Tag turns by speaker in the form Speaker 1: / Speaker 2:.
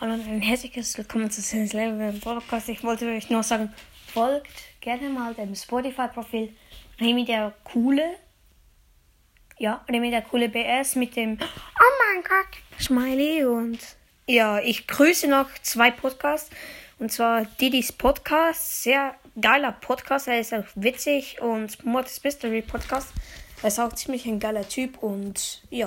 Speaker 1: Hallo und ein herzliches Willkommen zu Sins Level Podcast. Ich wollte euch nur sagen, folgt gerne mal dem Spotify-Profil Remi der Coole. Ja, Remi der Coole BS mit dem Oh mein Gott Smiley und ja, ich grüße noch zwei Podcasts und zwar Didis Podcast, sehr geiler Podcast, er ist auch witzig und Mortis Mystery Podcast, er ist auch ziemlich ein geiler Typ und ja.